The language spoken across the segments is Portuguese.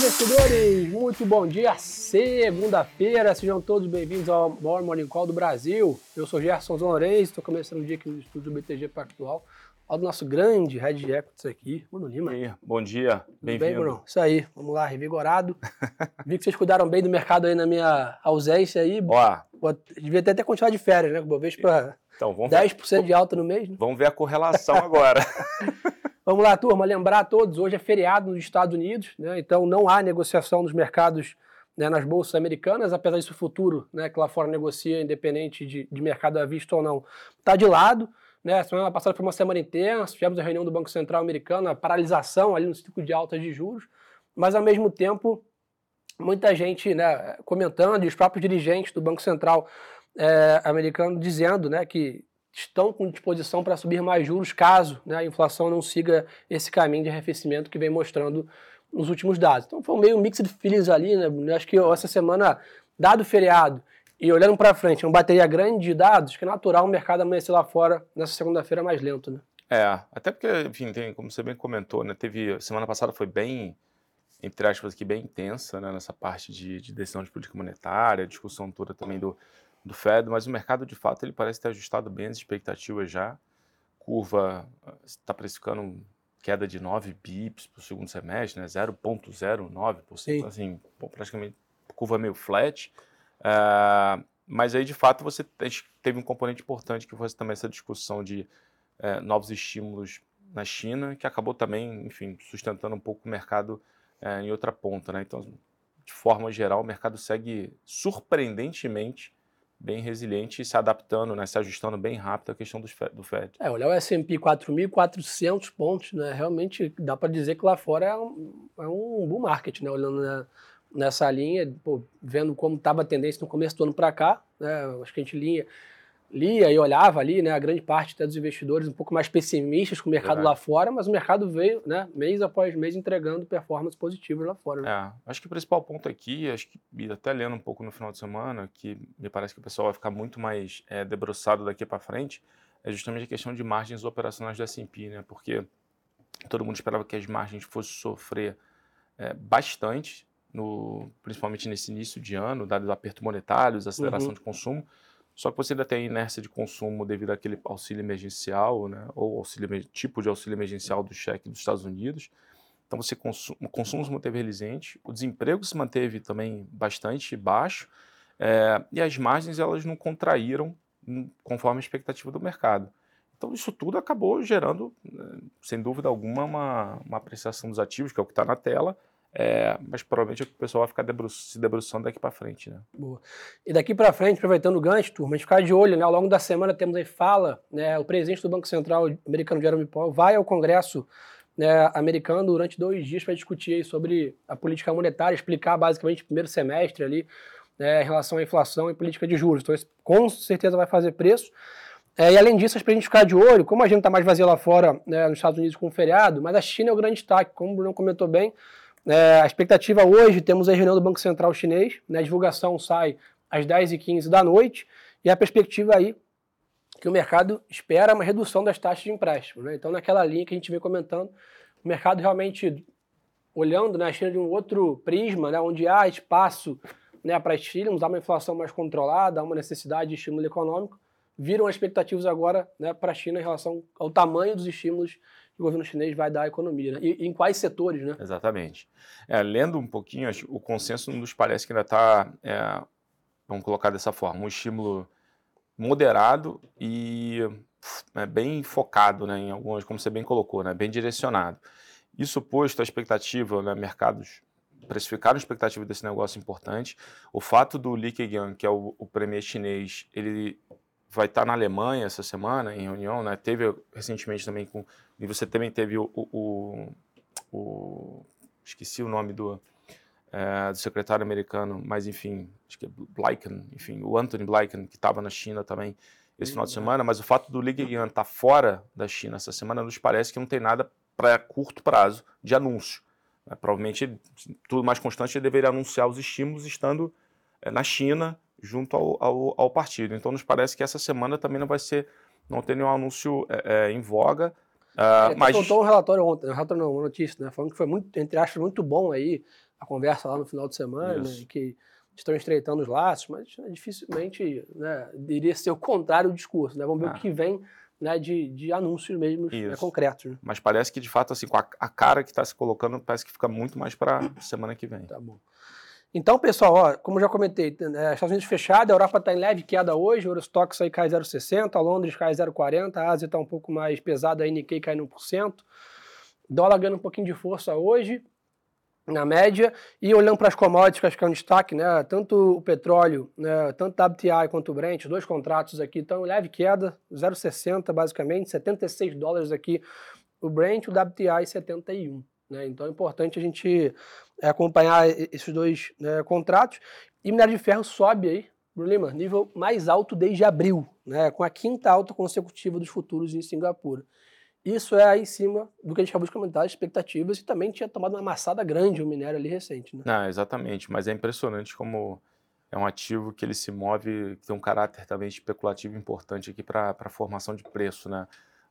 investidores! Muito bom dia, segunda-feira. Sejam todos bem-vindos ao maior Morning Call do Brasil. Eu sou Gerson Zonores, estou começando o dia aqui no estúdio do BTG Pactual. Olha o nosso grande Red Equities aqui, Bruno Lima. E aí, bom dia, bem-vindo. Bem, Bruno? Isso aí, vamos lá, revigorado. Vi que vocês cuidaram bem do mercado aí na minha ausência aí. Ó, devia ter até continuado de férias, né? O para então, vamos 10% ver. de alta no mês. Né? Vamos ver a correlação agora. vamos lá, turma, lembrar a todos, hoje é feriado nos Estados Unidos, né? então não há negociação nos mercados né, nas bolsas americanas, apesar disso o futuro, né, que lá fora negocia, independente de, de mercado à vista ou não, está de lado. Né? Semana passada foi uma semana intensa, tivemos a reunião do Banco Central americano, a paralisação ali no ciclo de alta de juros, mas ao mesmo tempo, muita gente né, comentando, e os próprios dirigentes do Banco Central é, americano dizendo né, que estão com disposição para subir mais juros caso né, a inflação não siga esse caminho de arrefecimento que vem mostrando nos últimos dados. Então foi meio mix de feelings ali, né? Acho que essa semana, dado o feriado e olhando para frente, uma bateria grande de dados, que é natural o mercado amanhecer lá fora nessa segunda-feira mais lento, né? É, até porque, enfim, tem, como você bem comentou, né? Teve. Semana passada foi bem, entre aspas, aqui, bem intensa, né? Nessa parte de, de decisão de política monetária, discussão toda também do, do Fed, mas o mercado, de fato, ele parece ter ajustado bem as expectativas já. Curva está precificando queda de 9 bips para o segundo semestre, né? 0,09%, assim, praticamente curva meio flat. Uh, mas aí, de fato, você teve um componente importante que foi também essa discussão de uh, novos estímulos na China, que acabou também, enfim, sustentando um pouco o mercado uh, em outra ponta. Né? Então, de forma geral, o mercado segue surpreendentemente bem resiliente e se adaptando, né, se ajustando bem rápido à questão do Fed. É, olhar o S&P 4.400 pontos, né, realmente dá para dizer que lá fora é um, é um bull market, né, olhando né, nessa linha, pô, vendo como estava a tendência no começo do ano para cá, né, acho que a gente lia, lia e olhava ali, né, a grande parte dos investidores um pouco mais pessimistas com o mercado lá fora, mas o mercado veio, né, mês após mês entregando performance positivas lá fora. Né? É, acho que o principal ponto aqui, acho que até lendo um pouco no final de semana, que me parece que o pessoal vai ficar muito mais é, debruçado daqui para frente, é justamente a questão de margens operacionais do S&P, né, porque todo mundo esperava que as margens fossem sofrer é, bastante no, principalmente nesse início de ano, dado o aperto monetário, a aceleração uhum. de consumo. Só que você ainda tem inércia de consumo devido àquele auxílio emergencial, né, ou auxílio, tipo de auxílio emergencial do cheque dos Estados Unidos. Então você consu o consumo se manteve resiliente, o desemprego se manteve também bastante baixo é, e as margens elas não contraíram conforme a expectativa do mercado. Então isso tudo acabou gerando, né, sem dúvida alguma, uma, uma apreciação dos ativos, que é o que está na tela, é, mas provavelmente o pessoal vai ficar debru se debruçando daqui para frente, né? Boa. E daqui para frente, aproveitando o gancho, turma, a gente ficar de olho, né? Ao longo da semana temos aí fala, né? O presidente do Banco Central americano, Jeremy Powell, vai ao Congresso né, americano durante dois dias para discutir sobre a política monetária, explicar basicamente o primeiro semestre ali, né, em relação à inflação e política de juros. Então, isso com certeza vai fazer preço. É, e além disso, para a gente ficar de olho, como a gente está mais vazio lá fora, né, nos Estados Unidos com o feriado, mas a China é o grande destaque, como o Bruno comentou bem, é, a expectativa hoje, temos a reunião do Banco Central Chinês, né, a divulgação sai às 10h15 da noite, e a perspectiva aí que o mercado espera uma redução das taxas de empréstimo. Né? Então, naquela linha que a gente vem comentando, o mercado realmente olhando né, a China de um outro prisma, né, onde há espaço né, para estímulos, há uma inflação mais controlada, há uma necessidade de estímulo econômico, viram as expectativas agora né, para a China em relação ao tamanho dos estímulos o governo chinês vai dar à economia, né? e, e em quais setores, né? Exatamente. É, lendo um pouquinho, o consenso nos parece que ainda está, é, vamos colocar dessa forma, um estímulo moderado e é, bem focado, né, em algumas, como você bem colocou, né, bem direcionado. Isso posto a expectativa, né, mercados precificaram a expectativa desse negócio importante. O fato do Li Keqiang, que é o, o premier chinês, ele vai estar na Alemanha essa semana em reunião, né? Teve recentemente também com e você também teve o, o, o, o esqueci o nome do, é, do secretário americano, mas enfim, acho que é Blinken, enfim, o Anthony Blinken que estava na China também esse final de semana, mas o fato do Li Keqiang estar tá fora da China essa semana nos parece que não tem nada para curto prazo de anúncio. É, provavelmente tudo mais constante ele deveria anunciar os estímulos estando é, na China junto ao, ao, ao, partido. Então nos parece que essa semana também não vai ser, não tem nenhum anúncio é, é, em voga. Uh, mas... soltou um relatório ontem, um relatório não, uma notícia, né, falando que foi muito, entre aspas, muito bom aí a conversa lá no final de semana, né, que estão estreitando os laços, mas né, dificilmente né, iria ser o contrário do discurso. Né? Vamos ver ah. o que vem né, de, de anúncios mesmo né, concretos. Né? Mas parece que, de fato, assim, com a, a cara que está se colocando, parece que fica muito mais para semana que vem. Tá bom. Então, pessoal, ó, como já comentei, é, Estados Unidos fechado, a Europa está em leve queda hoje, o Eurostox aí cai 0,60, Londres cai 0,40, a Ásia está um pouco mais pesada, a Nikkei cai 1%, dólar ganhando um pouquinho de força hoje, na média, e olhando para as commodities, que acho que é um destaque, né, tanto o petróleo, né, tanto o WTI quanto o Brent, dois contratos aqui estão em leve queda, 0,60 basicamente, 76 dólares aqui o Brent, o WTI 71. Né, então é importante a gente é, acompanhar esses dois né, contratos. E minério de ferro sobe aí, Bruno Lima, nível mais alto desde abril, né, com a quinta alta consecutiva dos futuros em Singapura. Isso é em cima do que a gente acabou de comentar, expectativas, e também tinha tomado uma amassada grande o minério ali recente. Né? Não, exatamente, mas é impressionante como é um ativo que ele se move, que tem um caráter também especulativo importante aqui para a formação de preço, né?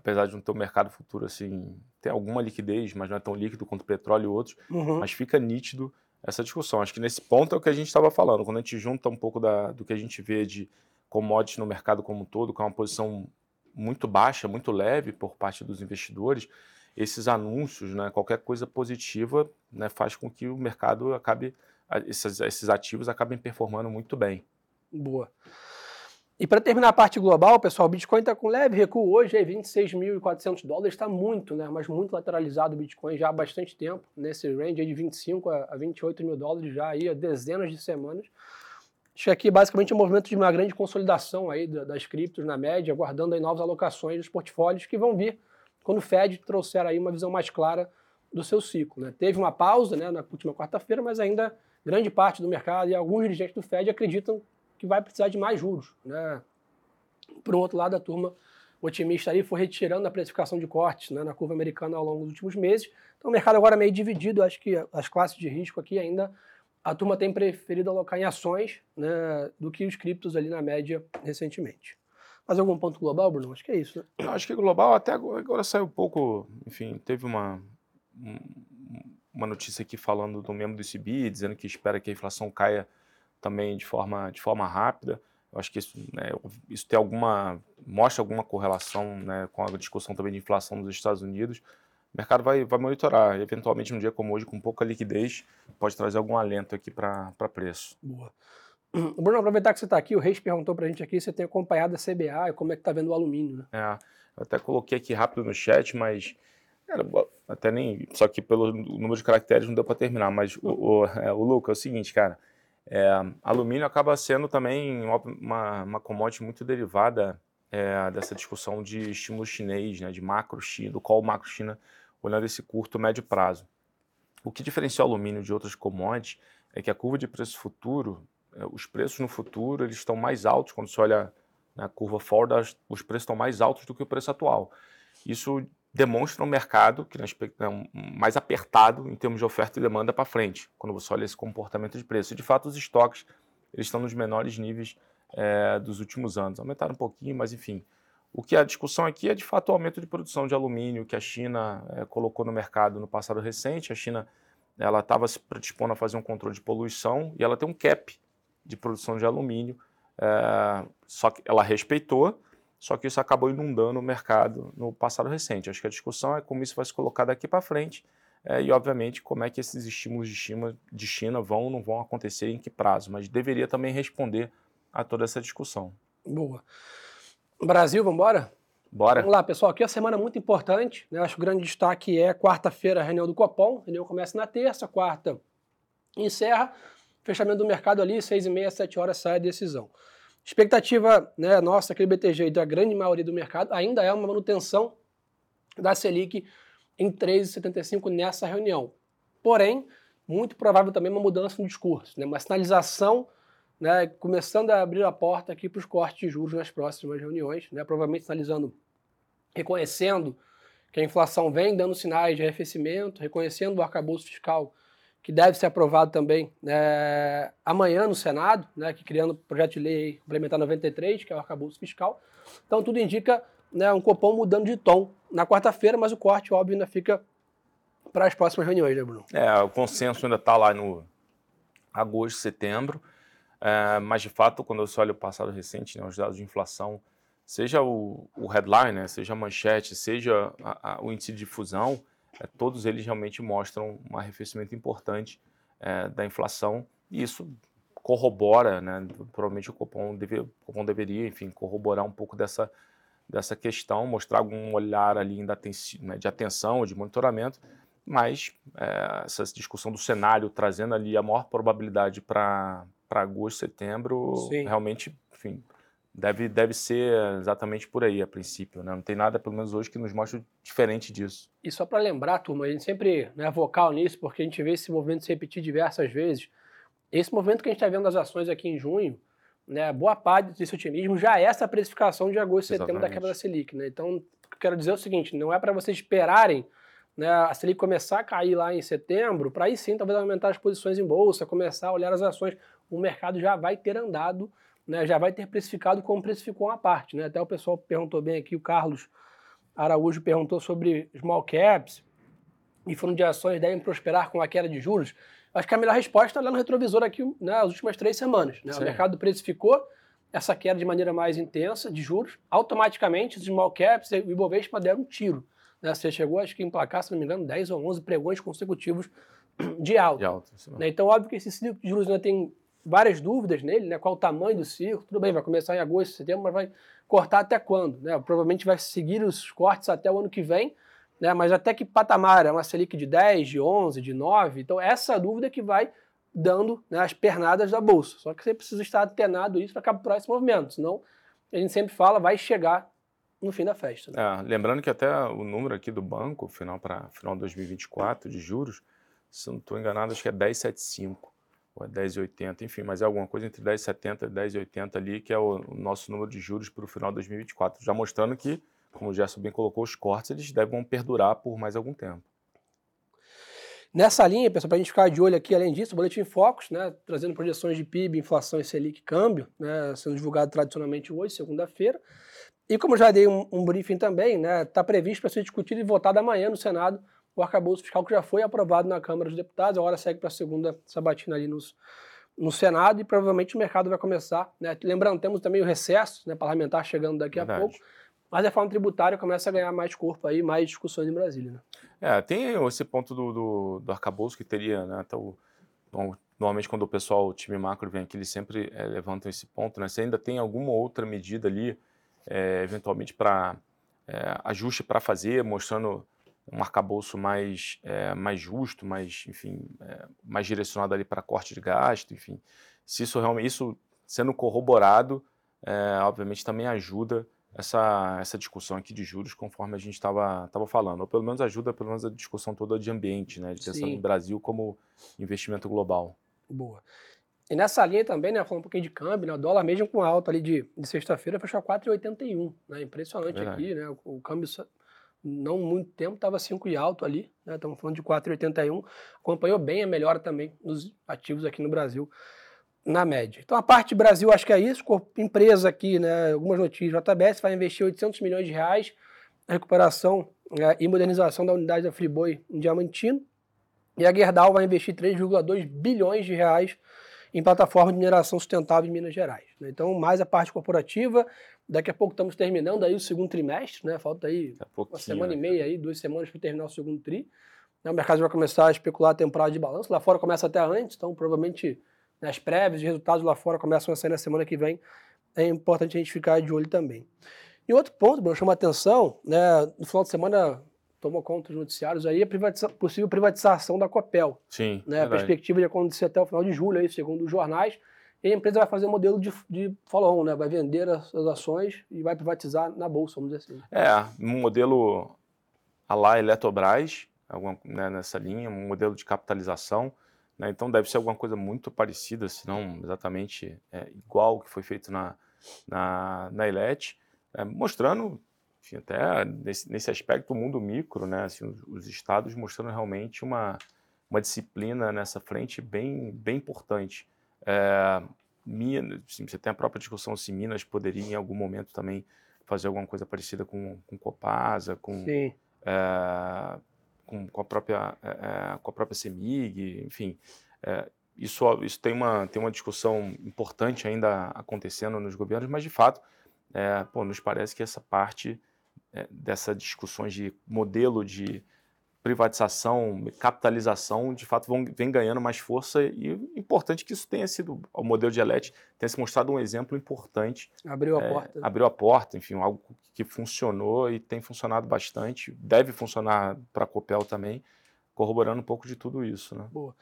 Apesar de não ter um mercado futuro assim, tem alguma liquidez, mas não é tão líquido quanto o petróleo e outros, uhum. mas fica nítido essa discussão. Acho que nesse ponto é o que a gente estava falando, quando a gente junta um pouco da, do que a gente vê de commodities no mercado como um todo, com uma posição muito baixa, muito leve por parte dos investidores, esses anúncios, né, qualquer coisa positiva, né, faz com que o mercado acabe, esses, esses ativos acabem performando muito bem. Boa. E para terminar a parte global, pessoal, o Bitcoin está com leve recuo hoje, é 26.400 dólares, está muito, né, mas muito lateralizado o Bitcoin já há bastante tempo, nesse range de 25 a 28 mil dólares já aí há dezenas de semanas. Acho que aqui basicamente é um movimento de uma grande consolidação aí das criptos na média, aguardando aí novas alocações dos portfólios que vão vir quando o Fed trouxer aí uma visão mais clara do seu ciclo. Né? Teve uma pausa né, na última quarta-feira, mas ainda grande parte do mercado e alguns dirigentes do Fed acreditam que vai precisar de mais juros. Né? Por outro lado, a turma otimista aí foi retirando a precificação de cortes né, na curva americana ao longo dos últimos meses. Então o mercado agora é meio dividido, acho que as classes de risco aqui ainda a turma tem preferido alocar em ações né, do que os criptos ali na média recentemente. Mas algum ponto global, Bruno? Acho que é isso. Né? Acho que global até agora, agora saiu um pouco, enfim, teve uma, uma notícia aqui falando do membro do ICB, dizendo que espera que a inflação caia também de forma, de forma rápida. Eu acho que isso, né, isso tem alguma, mostra alguma correlação né, com a discussão também de inflação nos Estados Unidos o mercado vai, vai monitorar. Eventualmente, num dia como hoje, com pouca liquidez, pode trazer algum alento aqui para preço. Boa. Bruno, aproveitar que você está aqui, o Reis perguntou para a gente aqui se você tem acompanhado a CBA e como é que está vendo o alumínio. Né? É, eu até coloquei aqui rápido no chat, mas cara, até nem. Só que pelo número de caracteres não deu para terminar. Mas o, o, é, o Luca, é o seguinte, cara. É, alumínio acaba sendo também uma, uma commodity muito derivada é, dessa discussão de estímulo chinês, né, de macro China, do qual macro China olhando esse curto médio prazo. O que diferencia o alumínio de outras commodities é que a curva de preço futuro, é, os preços no futuro eles estão mais altos quando você olha na curva forward, os preços estão mais altos do que o preço atual. Isso demonstra um mercado que é mais apertado em termos de oferta e demanda para frente, quando você olha esse comportamento de preço. De fato, os estoques eles estão nos menores níveis é, dos últimos anos. Aumentaram um pouquinho, mas enfim, o que a discussão aqui é de fato o aumento de produção de alumínio que a China é, colocou no mercado no passado recente. A China ela estava se predispondo a fazer um controle de poluição e ela tem um cap de produção de alumínio. É, só que ela respeitou, só que isso acabou inundando o mercado no passado recente. Acho que a discussão é como isso vai se colocar daqui para frente é, e, obviamente, como é que esses estímulos de China, de China vão ou não vão acontecer em que prazo. Mas deveria também responder a toda essa discussão. Boa. Brasil, vamos embora? Bora. Vamos lá, pessoal. Aqui é uma semana muito importante. Né? Acho que o grande destaque é quarta-feira, a reunião do Copom. A reunião começa na terça, quarta encerra. Fechamento do mercado ali, seis e meia, sete horas sai a decisão. Expectativa né, nossa, aquele BTG e da grande maioria do mercado, ainda é uma manutenção da Selic em 3,75 nessa reunião. Porém, muito provável também uma mudança no discurso, né? uma sinalização né, começando a abrir a porta aqui para os cortes de juros nas próximas reuniões, né, provavelmente sinalizando, reconhecendo que a inflação vem dando sinais de arrefecimento, reconhecendo o arcabouço fiscal que deve ser aprovado também né, amanhã no Senado, né, que criando o projeto de lei complementar 93, que é o arcabouço fiscal. Então tudo indica né, um Copom mudando de tom na quarta-feira, mas o corte, óbvio, ainda fica para as próximas reuniões, né, Bruno? É, o consenso ainda está lá no agosto, setembro, é, mas de fato, quando você olha o passado recente, né, os dados de inflação, seja o, o headline, né, seja a manchete, seja a, a, o índice de difusão, é, todos eles realmente mostram um arrefecimento importante é, da inflação e isso corrobora, né, provavelmente o Copom, deve, o Copom deveria, enfim, corroborar um pouco dessa, dessa questão, mostrar algum olhar ali né, de atenção, de monitoramento, mas é, essa discussão do cenário trazendo ali a maior probabilidade para agosto, setembro, Sim. realmente, enfim, deve, deve ser exatamente por aí a princípio. Né? Não tem nada, pelo menos hoje, que nos mostre diferente disso. E só para lembrar, turma, a gente sempre né, é vocal nisso, porque a gente vê esse movimento se repetir diversas vezes. Esse movimento que a gente está vendo das ações aqui em junho, né, boa parte desse otimismo já é essa precificação de agosto e setembro da quebra da Selic. Né? Então, quero dizer é o seguinte, não é para vocês esperarem né, a Selic começar a cair lá em setembro, para aí sim talvez aumentar as posições em bolsa, começar a olhar as ações. O mercado já vai ter andado, né, já vai ter precificado como precificou uma parte. Né? Até o pessoal perguntou bem aqui, o Carlos Araújo perguntou sobre small caps e fundos de ações devem prosperar com a queda de juros. Acho que a melhor resposta é lá no retrovisor aqui né, as últimas três semanas. Né? O mercado precificou essa queda de maneira mais intensa de juros, automaticamente os small caps e o Ibovespa deram um tiro. Né? Você chegou, acho que emplacar, se não me engano, 10 ou 11 pregões consecutivos de alta. De alta né? Então, óbvio que esse ciclo de juros ainda tem várias dúvidas nele, né? qual o tamanho do ciclo, tudo bem, vai começar em agosto, setembro, mas vai cortar até quando? Né? Provavelmente vai seguir os cortes até o ano que vem, né? mas até que patamar? É uma Selic de 10, de 11, de 9? Então, essa dúvida é que vai dando né, as pernadas da bolsa. Só que você precisa estar atenado isso para capturar esse movimento, senão a gente sempre fala, vai chegar no fim da festa. Né? É, lembrando que até o número aqui do banco, final para final de 2024 de juros, se não estou enganado, acho que é 10,75 ou é 10,80, enfim, mas é alguma coisa entre 10,70 e 10,80 ali, que é o, o, nosso número de juros para o final de 2024, já mostrando que, como o Gerson bem colocou, os cortes eles devem perdurar por mais algum tempo. Nessa linha, pessoal, para a gente ficar de olho aqui, além disso, o Boletim Focus, né, trazendo projeções de PIB, inflação e Selic câmbio, né, sendo divulgado tradicionalmente hoje, segunda-feira. E como já dei um, um briefing também, está né, tá previsto para ser discutido e votado amanhã no Senado o arcabouço fiscal que já foi aprovado na Câmara dos Deputados, agora segue para a segunda sabatina ali nos, no Senado e provavelmente o mercado vai começar. Né? Lembrando, temos também o recesso né, parlamentar chegando daqui Verdade. a pouco, mas a reforma tributária começa a ganhar mais corpo aí, mais discussões em Brasília. Né? É, tem esse ponto do, do, do arcabouço que teria, né, até o, normalmente quando o pessoal, o time macro vem aqui, eles sempre é, levantam esse ponto, né, se ainda tem alguma outra medida ali, é, eventualmente para é, ajuste para fazer, mostrando um arcabouço mais, é, mais justo, mais, enfim, é, mais direcionado ali para corte de gasto, enfim. Se isso realmente, isso sendo corroborado, é, obviamente também ajuda essa, essa discussão aqui de juros, conforme a gente estava falando, ou pelo menos ajuda pelo menos a discussão toda de ambiente, né, de pensando no Brasil como investimento global. Boa. E nessa linha também, né, falando um pouquinho de câmbio, né, o dólar mesmo com alta ali de, de sexta-feira fechou a 4,81, né, impressionante Verdade. aqui, né, o, o, câmbio não muito tempo estava 5 e alto ali, né, estamos falando de 4,81, acompanhou bem a melhora também nos ativos aqui no Brasil, na média. Então a parte Brasil acho que é isso, empresa aqui, né, algumas notícias, JBS vai investir 800 milhões de reais na recuperação né, e modernização da unidade da Friboi em Diamantino, e a Gerdau vai investir 3,2 bilhões de reais em plataforma de mineração sustentável em Minas Gerais. Né? Então, mais a parte corporativa. Daqui a pouco estamos terminando aí o segundo trimestre, né? Falta aí uma semana e né, meia, aí, duas semanas para terminar o segundo tri. Né? O mercado vai começar a especular a temporada de balanço. Lá fora começa até antes, então provavelmente né, as prévias de resultados lá fora começam a sair na semana que vem. É importante a gente ficar de olho também. E outro ponto, Bruno, chama atenção, né? No final de semana tomou conta dos noticiários aí a privatiza possível privatização da Copel. Sim. Né? A perspectiva de acontecer até o final de julho, aí, segundo os jornais. E a empresa vai fazer um modelo de, de follow-on, né? Vai vender as, as, ações e vai privatizar na bolsa, vamos dizer assim. É, um modelo a lá Eletrobras, alguma, né, nessa linha, um modelo de capitalização. Né? Então deve ser alguma coisa muito parecida, se não exatamente é, igual que foi feito na, na, na Elet, é, mostrando enfim, até nesse, nesse aspecto, o mundo micro, né, assim, os, os, estados mostrando realmente uma, uma disciplina nessa frente bem, bem importante. É, Minas, assim, você tem a própria discussão se Minas poderia em algum momento também fazer alguma coisa parecida com, com Copasa, com, é, com, com, a própria, é, com a própria CEMIG, enfim. É, isso, isso tem, uma, tem uma discussão importante ainda acontecendo nos governos, mas de fato, é, pô, nos parece que essa parte é, dessas discussões de modelo de privatização, capitalização, de fato vão, vem ganhando mais força e importante que isso tenha sido, o modelo de Elet tenha se mostrado um exemplo importante. Abriu a é, porta. Abriu a porta, enfim, algo que funcionou e tem funcionado bastante, deve funcionar para a Copel também, corroborando um pouco de tudo isso. Né? Boa.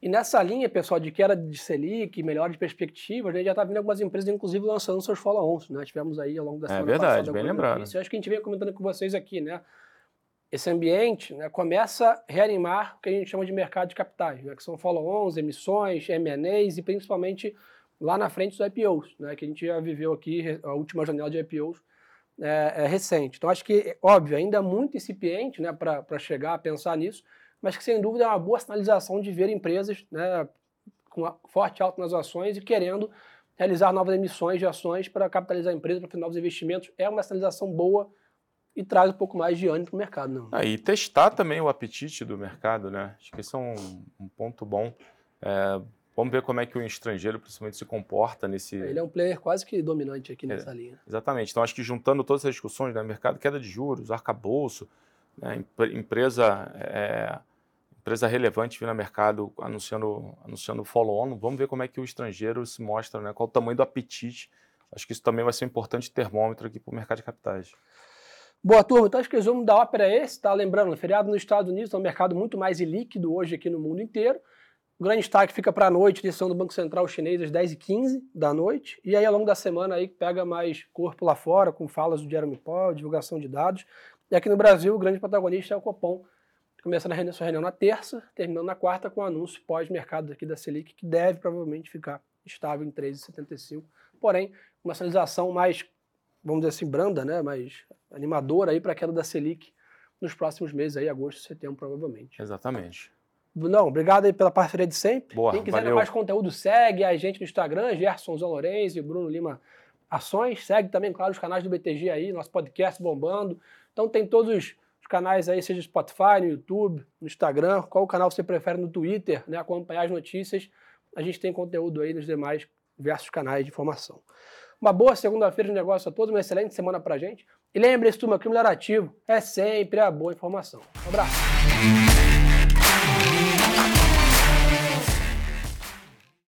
E nessa linha, pessoal, de queda de Selic, melhores perspectivas, a gente já está vendo algumas empresas, inclusive, lançando seus follow-ons. Né? Tivemos aí ao longo da é semana é verdade, passada. bem lembrado. Notícia. Acho que a gente vem comentando com vocês aqui, né? Esse ambiente né, começa a reanimar o que a gente chama de mercado de capitais, né? Que são follow-ons, emissões, M&As e principalmente lá na frente dos IPOs, né? Que a gente já viveu aqui, a última janela de IPOs é, é recente. Então, acho que, óbvio, ainda é muito incipiente né, para chegar a pensar nisso, mas que sem dúvida é uma boa sinalização de ver empresas né, com forte alta nas ações e querendo realizar novas emissões de ações para capitalizar a empresa, para fazer novos investimentos. É uma sinalização boa e traz um pouco mais de ânimo para o mercado. Não. Ah, e testar também o apetite do mercado, né? Acho que esse é um, um ponto bom. É, vamos ver como é que o estrangeiro, principalmente, se comporta nesse. Ele é um player quase que dominante aqui nessa é, linha. Exatamente. Então, acho que juntando todas essas discussões, né? mercado, queda de juros, arcabouço, né? empresa. É, empresa relevante vir no mercado anunciando, anunciando follow-on. Vamos ver como é que o estrangeiro se mostra, né? qual o tamanho do apetite. Acho que isso também vai ser um importante termômetro aqui para o mercado de capitais. Boa, turma. Então, acho que o resumo da ópera é esse, tá? Lembrando, feriado nos Estados Unidos é um mercado muito mais líquido hoje aqui no mundo inteiro. O grande destaque fica para a noite, decisão do Banco Central chinês às 10h15 da noite. E aí, ao longo da semana, aí pega mais corpo lá fora, com falas do Jeremy Powell, divulgação de dados. E aqui no Brasil, o grande protagonista é o Copom, começando a sua reunião na terça, terminando na quarta com o anúncio pós-mercado aqui da Selic, que deve provavelmente ficar estável em 3,75. Porém, uma sinalização mais, vamos dizer assim, branda, né, mais animadora aí para a queda da Selic nos próximos meses, aí, agosto, setembro, provavelmente. Exatamente. Não, obrigado aí pela parceria de sempre. Boa, Quem quiser mais conteúdo, segue a gente no Instagram, Gerson Lourenço e Bruno Lima Ações. Segue também, claro, os canais do BTG aí, nosso podcast bombando. Então tem todos os canais aí, seja Spotify, no YouTube, no Instagram, qual canal você prefere no Twitter, né, acompanhar as notícias. A gente tem conteúdo aí nos demais diversos canais de informação. Uma boa segunda-feira de negócio a todos, uma excelente semana pra gente. E lembre-se, turma, que o melhor ativo é sempre a boa informação. Um abraço.